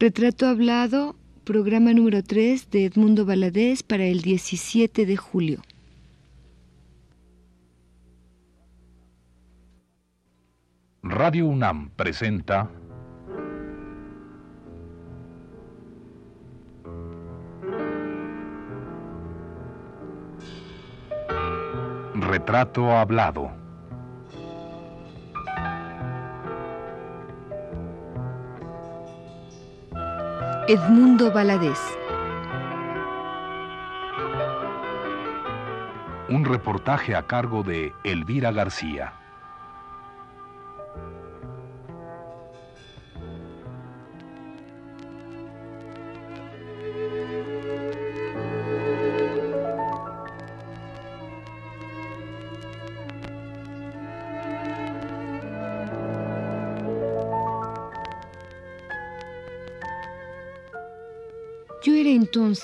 Retrato Hablado, programa número 3 de Edmundo Valadez para el 17 de julio. Radio UNAM presenta Retrato Hablado. Edmundo Valadez. Un reportaje a cargo de Elvira García.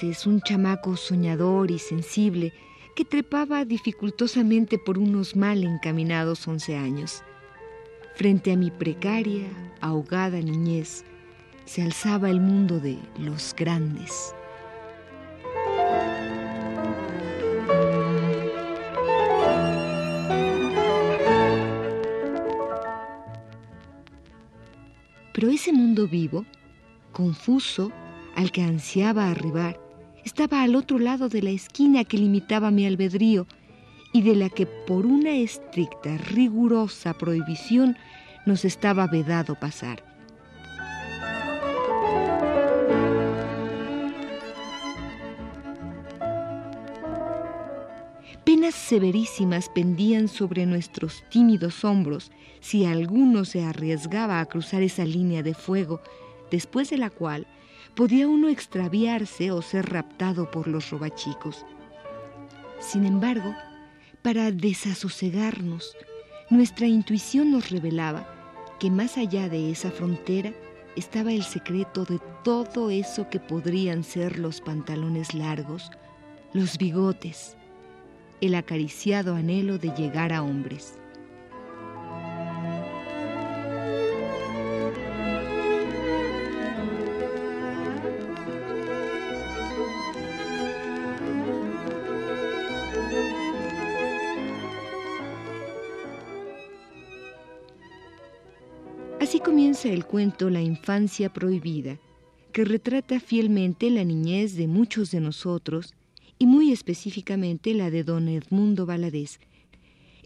Entonces un chamaco soñador y sensible que trepaba dificultosamente por unos mal encaminados once años. Frente a mi precaria, ahogada niñez, se alzaba el mundo de los grandes. Pero ese mundo vivo, confuso, al que ansiaba arribar estaba al otro lado de la esquina que limitaba mi albedrío y de la que por una estricta, rigurosa prohibición nos estaba vedado pasar. Penas severísimas pendían sobre nuestros tímidos hombros si alguno se arriesgaba a cruzar esa línea de fuego, después de la cual podía uno extraviarse o ser raptado por los robachicos. Sin embargo, para desasosegarnos, nuestra intuición nos revelaba que más allá de esa frontera estaba el secreto de todo eso que podrían ser los pantalones largos, los bigotes, el acariciado anhelo de llegar a hombres. Comienza el cuento La infancia prohibida, que retrata fielmente la niñez de muchos de nosotros y muy específicamente la de don Edmundo Valadez,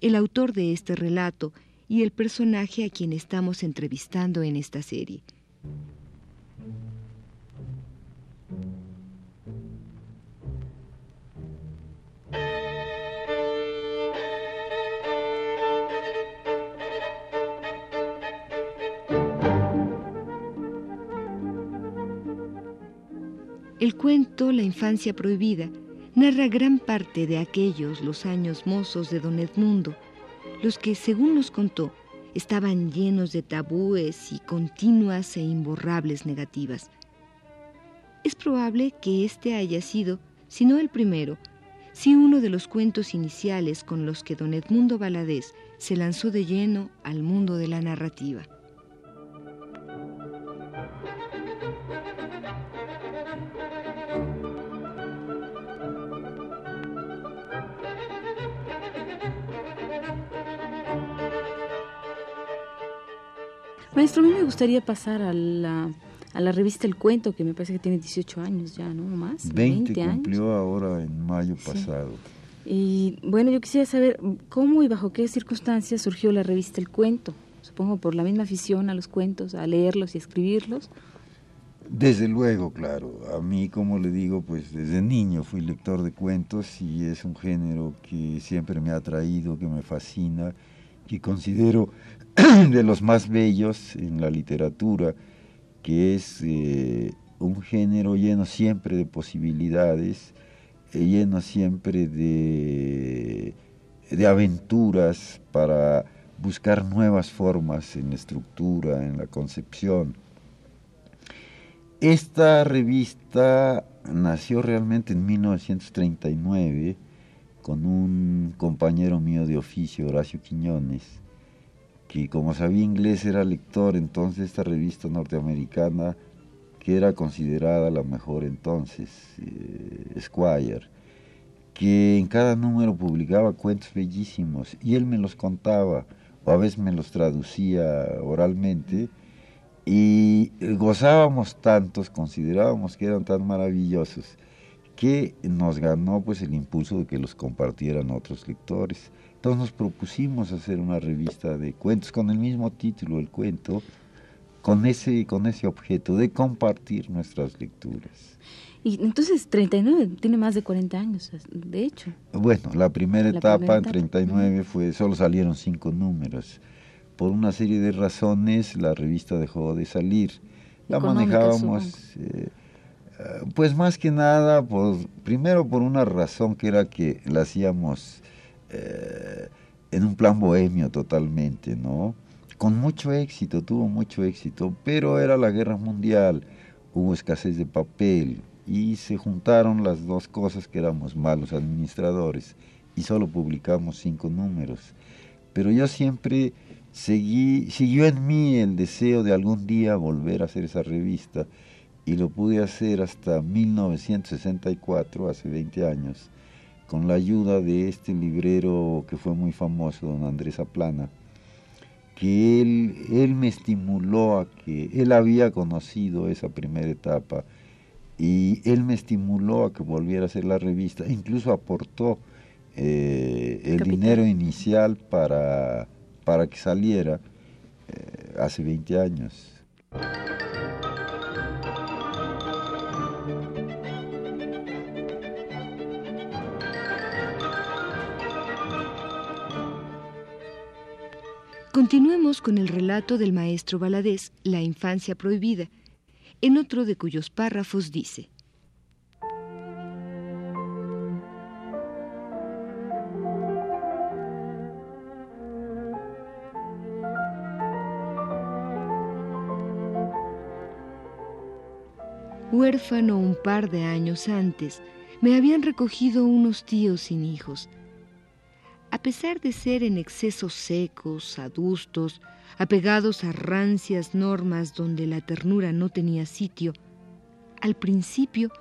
el autor de este relato y el personaje a quien estamos entrevistando en esta serie. El cuento La infancia prohibida narra gran parte de aquellos los años mozos de don Edmundo, los que, según nos contó, estaban llenos de tabúes y continuas e imborrables negativas. Es probable que este haya sido, si no el primero, si uno de los cuentos iniciales con los que don Edmundo Valadez se lanzó de lleno al mundo de la narrativa. Gustaría pasar a la, a la revista El Cuento, que me parece que tiene 18 años ya, ¿no? ¿Más? 20, 20 cumplió ahora en mayo pasado. Y bueno, yo quisiera saber cómo y bajo qué circunstancias surgió la revista El Cuento. Supongo por la misma afición a los cuentos, a leerlos y escribirlos. Desde luego, claro. A mí, como le digo, pues desde niño fui lector de cuentos y es un género que siempre me ha atraído, que me fascina, que considero de los más bellos en la literatura, que es eh, un género lleno siempre de posibilidades, eh, lleno siempre de, de aventuras para buscar nuevas formas en la estructura, en la concepción. Esta revista nació realmente en 1939 con un compañero mío de oficio, Horacio Quiñones, que como sabía inglés era lector, entonces esta revista norteamericana que era considerada la mejor entonces, eh, Squire, que en cada número publicaba cuentos bellísimos y él me los contaba o a veces me los traducía oralmente y gozábamos tantos, considerábamos que eran tan maravillosos que nos ganó pues el impulso de que los compartieran otros lectores. Entonces nos propusimos hacer una revista de cuentos con el mismo título, el cuento, con ese, con ese objeto de compartir nuestras lecturas. Y entonces 39 tiene más de 40 años, de hecho. Bueno, la primera etapa en 39 fue, solo salieron cinco números. Por una serie de razones la revista dejó de salir. La manejábamos, eh, pues más que nada, por, primero por una razón que era que la hacíamos eh, en un plan bohemio totalmente, ¿no? con mucho éxito, tuvo mucho éxito, pero era la guerra mundial, hubo escasez de papel y se juntaron las dos cosas que éramos malos administradores y solo publicamos cinco números. Pero yo siempre seguí, siguió en mí el deseo de algún día volver a hacer esa revista y lo pude hacer hasta 1964, hace 20 años, con la ayuda de este librero que fue muy famoso, don Andrés Aplana que él, él me estimuló a que él había conocido esa primera etapa y él me estimuló a que volviera a hacer la revista, incluso aportó eh, el dinero inicial para, para que saliera eh, hace 20 años. Continuemos con el relato del maestro Valadez, La infancia prohibida, en otro de cuyos párrafos dice, Huérfano un par de años antes, me habían recogido unos tíos sin hijos, a pesar de ser en exceso secos, adustos, apegados a rancias normas donde la ternura no tenía sitio, al principio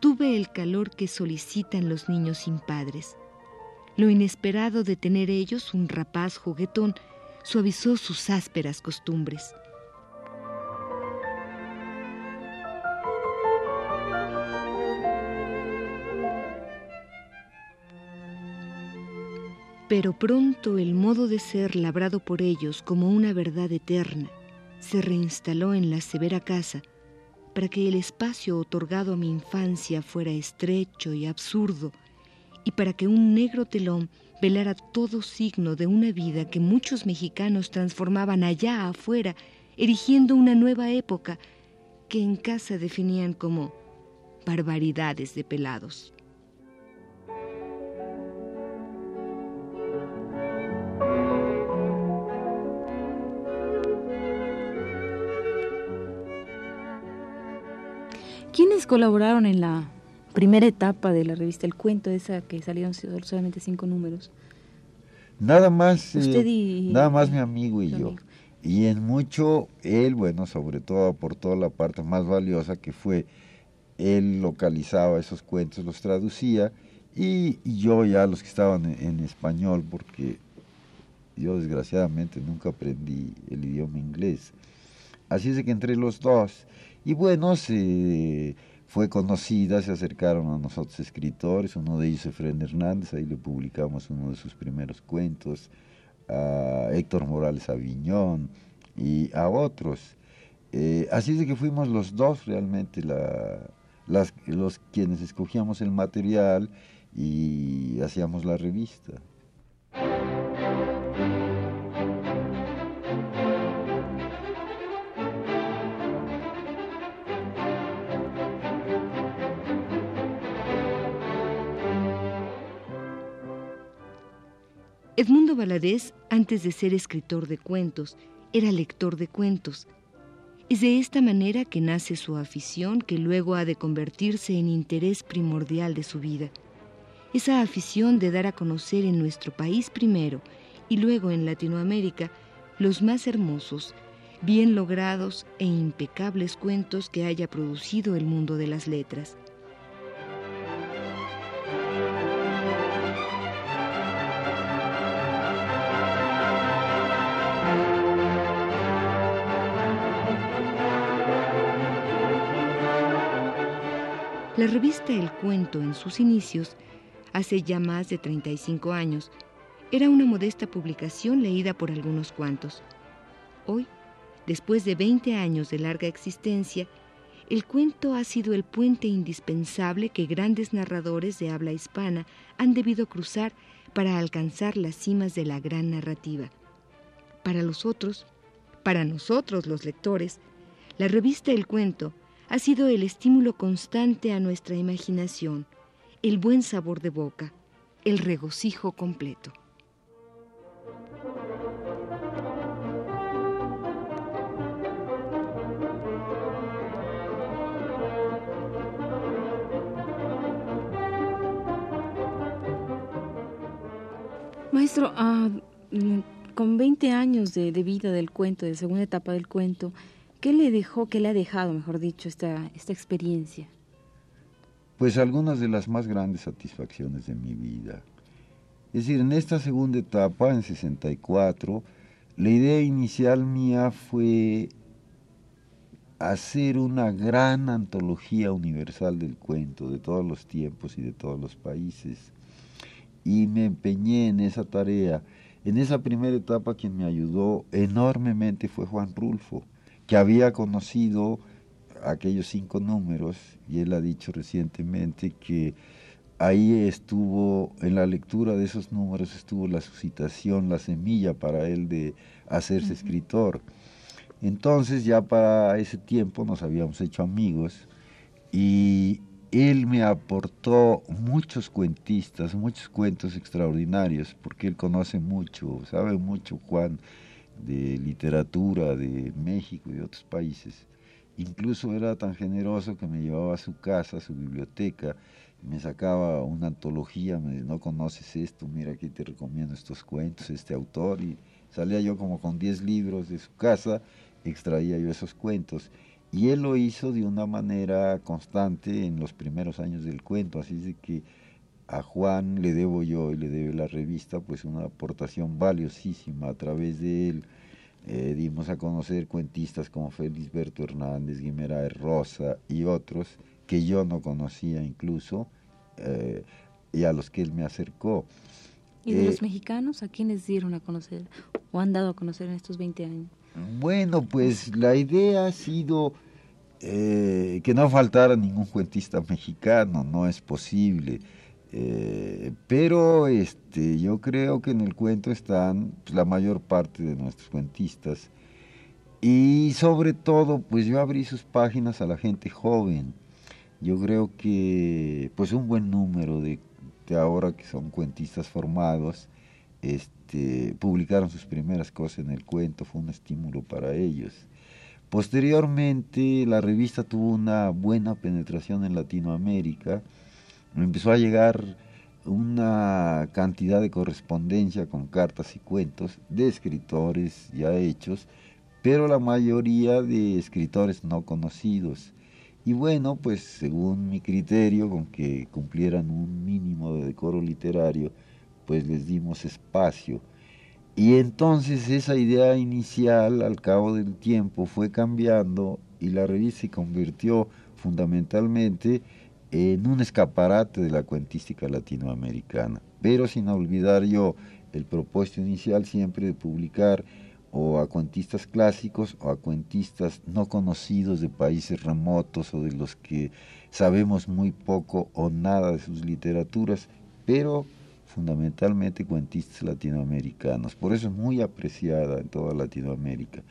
tuve el calor que solicitan los niños sin padres. Lo inesperado de tener ellos un rapaz juguetón suavizó sus ásperas costumbres. Pero pronto el modo de ser labrado por ellos como una verdad eterna se reinstaló en la severa casa para que el espacio otorgado a mi infancia fuera estrecho y absurdo y para que un negro telón velara todo signo de una vida que muchos mexicanos transformaban allá afuera, erigiendo una nueva época que en casa definían como barbaridades de pelados. ¿Quiénes colaboraron en la primera etapa de la revista El Cuento, esa que salieron solamente cinco números? Nada más, eh, nada más mi amigo y yo. Y en mucho, él, bueno, sobre todo aportó la parte más valiosa que fue, él localizaba esos cuentos, los traducía, y, yo ya los que estaban en, español, porque yo desgraciadamente nunca aprendí el idioma inglés. Así es de que entre los dos, y bueno, se fue conocida, se acercaron a nosotros escritores, uno de ellos Efraín Hernández, ahí le publicamos uno de sus primeros cuentos, a Héctor Morales Aviñón y a otros. Eh, así de que fuimos los dos realmente los quienes escogíamos el material y hacíamos la revista. Edmundo Valadez, antes de ser escritor de cuentos, era lector de cuentos. Es de esta manera que nace su afición que luego ha de convertirse en interés primordial de su vida. Esa afición de dar a conocer en nuestro país primero y luego en Latinoamérica los más hermosos, bien logrados e impecables cuentos que haya producido el mundo de las letras. La revista El Cuento en sus inicios, hace ya más de 35 años, era una modesta publicación leída por algunos cuantos. Hoy, después de 20 años de larga existencia, el cuento ha sido el puente indispensable que grandes narradores de habla hispana han debido cruzar para alcanzar las cimas de la gran narrativa. Para los otros, para nosotros los lectores, la revista El Cuento ha sido el estímulo constante a nuestra imaginación, el buen sabor de boca, el regocijo completo. Maestro, ah, mm, con 20 años de, de, vida del cuento, de segunda etapa del cuento, ¿Qué le dejó, qué le ha dejado, mejor dicho, esta, esta experiencia? Pues algunas de las más grandes satisfacciones de mi vida. Es decir, en esta segunda etapa, en 64, la idea inicial mía fue hacer una gran antología universal del cuento de todos los tiempos y de todos los países. Y me empeñé en esa tarea. En esa primera etapa quien me ayudó enormemente fue Juan Rulfo que había conocido aquellos cinco números y él ha dicho recientemente que ahí estuvo, en la lectura de esos números estuvo la suscitación, la semilla para él de hacerse escritor. Entonces ya para ese tiempo nos habíamos hecho amigos y él me aportó muchos cuentistas, muchos cuentos extraordinarios, porque él conoce mucho, sabe mucho Juan de literatura de México y de otros países. Incluso era tan generoso que me llevaba a su casa, a su biblioteca, me sacaba una antología, me no conoces esto, mira aquí te recomiendo estos cuentos, este autor, y salía yo como con 10 libros de su casa, extraía yo esos cuentos. Y él lo hizo de una manera constante en los primeros años del cuento, así de que a Juan le debo yo y le debe la revista pues una aportación valiosísima a través de él eh, dimos a conocer cuentistas como Felisberto Hernández, Guimeraes Rosa y otros que yo no conocía incluso eh, y a los que él me acercó. ¿Y de los eh, mexicanos a quiénes dieron a conocer o han dado a conocer en estos 20 años? Bueno, pues la idea ha sido que no faltara ningún cuentista mexicano, no es posible. Eh, pero este, yo creo que en el cuento están pues, la mayor parte de nuestros cuentistas. Y sobre todo, pues yo abrí sus páginas a la gente joven. Yo creo que pues un buen número de, de ahora que son cuentistas formados, este, publicaron sus primeras cosas en el cuento, fue un estímulo para ellos. Posteriormente, la revista tuvo una buena penetración en Latinoamérica me empezó a llegar una cantidad de correspondencia con cartas y cuentos de escritores ya hechos, pero la mayoría de escritores no conocidos. Y bueno, pues según mi criterio, con que cumplieran un mínimo de decoro literario, pues les dimos espacio. Y entonces esa idea inicial al cabo del tiempo fue cambiando y la revista se convirtió fundamentalmente en un escaparate de la cuentística latinoamericana, pero sin olvidar yo el propósito inicial siempre de publicar o a cuentistas clásicos o a cuentistas no conocidos de países remotos o de los que sabemos muy poco o nada de sus literaturas, pero fundamentalmente cuentistas latinoamericanos. Por eso es muy apreciada en toda Latinoamérica.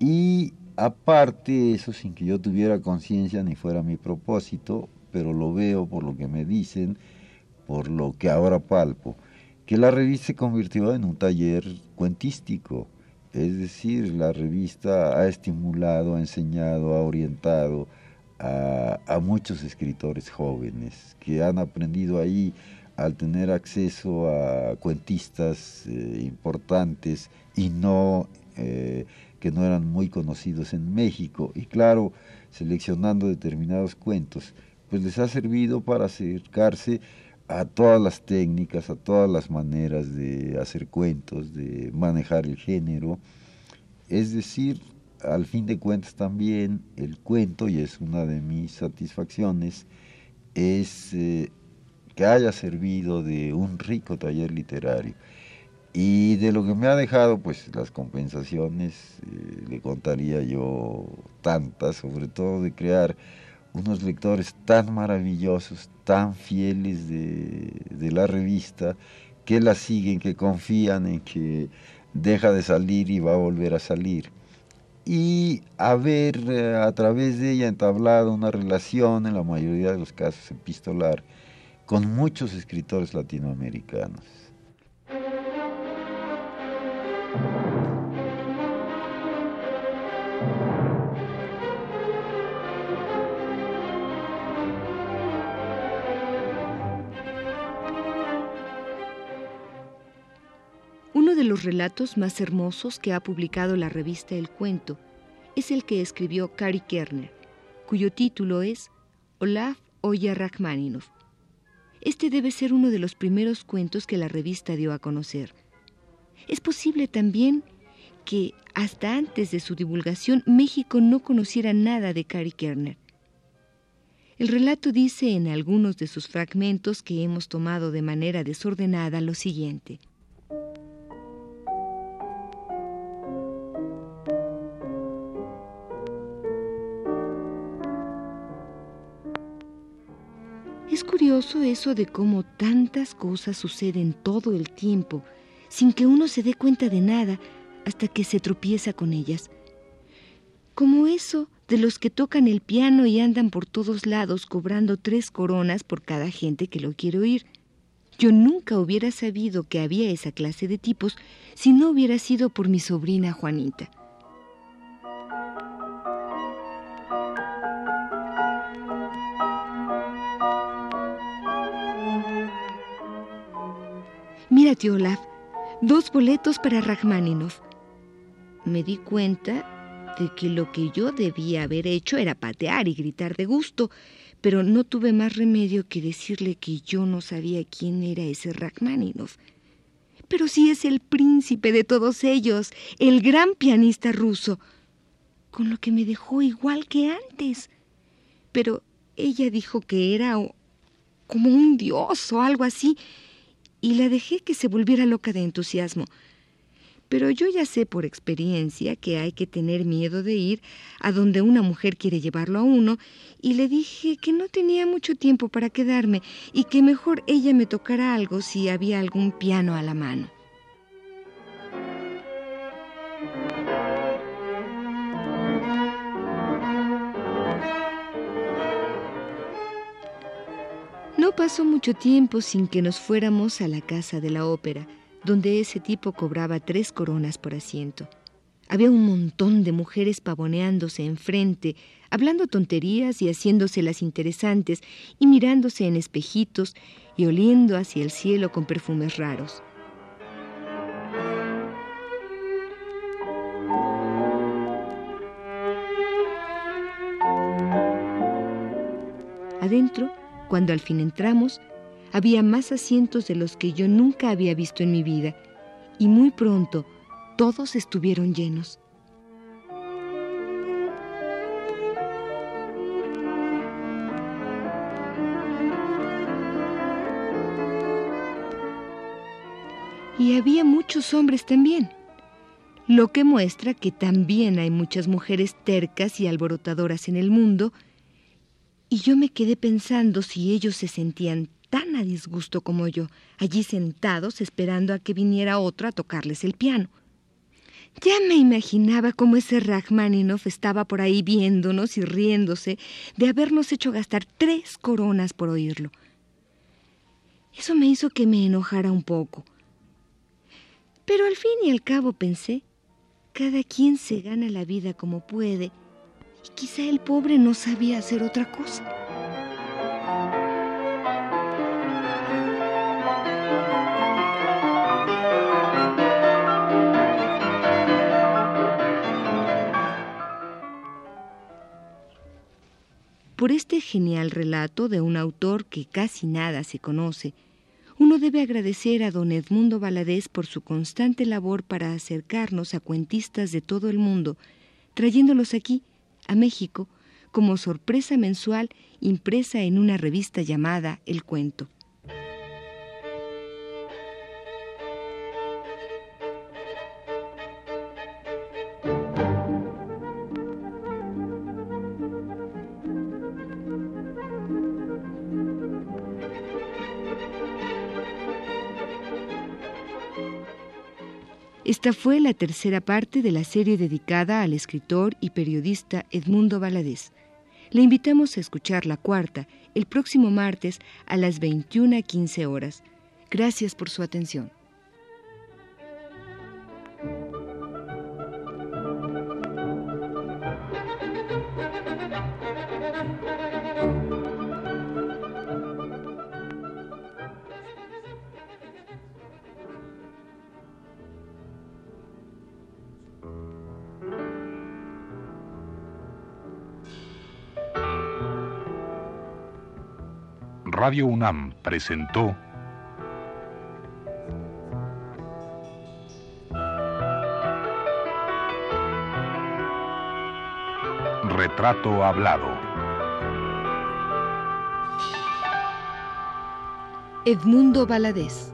Y aparte eso, sin que yo tuviera conciencia ni fuera mi propósito, pero lo veo por lo que me dicen, por lo que ahora palpo, que la revista se convirtió en un taller cuentístico. Es decir, la revista ha estimulado, ha enseñado, ha orientado a, muchos escritores jóvenes que han aprendido ahí al tener acceso a cuentistas eh, importantes y no eh, que no eran muy conocidos en México. Y claro, seleccionando determinados cuentos, pues les ha servido para acercarse a todas las técnicas, a todas las maneras de hacer cuentos, de manejar el género. Es decir, al fin de cuentas también el cuento, y es una de mis satisfacciones, es eh, que haya servido de un rico taller literario. Y de lo que me ha dejado, pues las compensaciones, eh, le contaría yo tantas, sobre todo de crear unos lectores tan maravillosos, tan fieles de, la revista, que la siguen, que confían en que deja de salir y va a volver a salir y haber eh, a través de ella entablado una relación, en la mayoría de los casos epistolar, con muchos escritores latinoamericanos. Los relatos más hermosos que ha publicado la revista El Cuento es el que escribió Kari Kerner, cuyo título es Olaf Oya Rachmaninov. Este debe ser uno de los primeros cuentos que la revista dio a conocer. Es posible también que hasta antes de su divulgación México no conociera nada de Kari Kerner. El relato dice en algunos de sus fragmentos que hemos tomado de manera desordenada lo siguiente. Eso de cómo tantas cosas suceden todo el tiempo sin que uno se dé cuenta de nada hasta que se tropieza con ellas. Como eso de los que tocan el piano y andan por todos lados cobrando tres coronas por cada gente que lo quiere oír. Yo nunca hubiera sabido que había esa clase de tipos si no hubiera sido por mi sobrina Juanita. Mira, tío Olaf, dos boletos para Rachmaninoff. Me di cuenta de que lo que yo debía haber hecho era patear y gritar de gusto, pero no tuve más remedio que decirle que yo no sabía quién era ese Rachmaninoff. Pero sí es el príncipe de todos ellos, el gran pianista ruso, con lo que me dejó igual que antes. Pero ella dijo que era como un dios o algo así, y la dejé que se volviera loca de entusiasmo. Pero yo ya sé por experiencia que hay que tener miedo de ir a donde una mujer quiere llevarlo a uno, y le dije que no tenía mucho tiempo para quedarme y que mejor ella me tocara algo si había algún piano a la mano. No pasó mucho tiempo sin que nos fuéramos a la casa de la ópera, donde ese tipo cobraba tres coronas por asiento. Había un montón de mujeres pavoneándose enfrente, hablando tonterías y haciéndose las interesantes, y mirándose en espejitos y oliendo hacia el cielo con perfumes raros. Cuando al fin entramos, había más asientos de los que yo nunca había visto en mi vida, y muy pronto todos estuvieron llenos. Y había muchos hombres también, lo que muestra que también hay muchas mujeres tercas y alborotadoras en el mundo, y yo me quedé pensando si ellos se sentían tan a disgusto como yo, allí sentados esperando a que viniera otro a tocarles el piano. Ya me imaginaba cómo ese Rachmaninoff estaba por ahí viéndonos y riéndose de habernos hecho gastar tres coronas por oírlo. Eso me hizo que me enojara un poco. Pero al fin y al cabo pensé, cada quien se gana la vida como puede y quizá el pobre no sabía hacer otra cosa. Por este genial relato de un autor que casi nada se conoce, uno debe agradecer a don Edmundo Valadez por su constante labor para acercarnos a cuentistas de todo el mundo, trayéndolos aquí a México, como sorpresa mensual impresa en una revista llamada El Cuento. Esta fue la tercera parte de la serie dedicada al escritor y periodista Edmundo Valadez. Le invitamos a escuchar la cuarta el próximo martes a las 21.15 horas. Gracias por su atención. Radio UNAM presentó Retrato Hablado. Edmundo Valadez.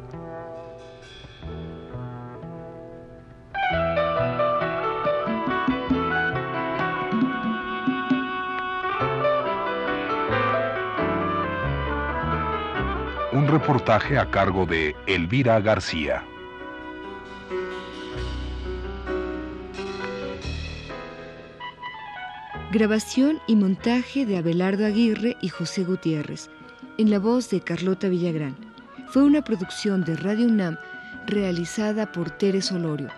Reportaje a cargo de Elvira García. Grabación y montaje de Abelardo Aguirre y José Gutiérrez, en la voz de Carlota Villagrán. Fue una producción de Radio UNAM realizada por Teres Olorio.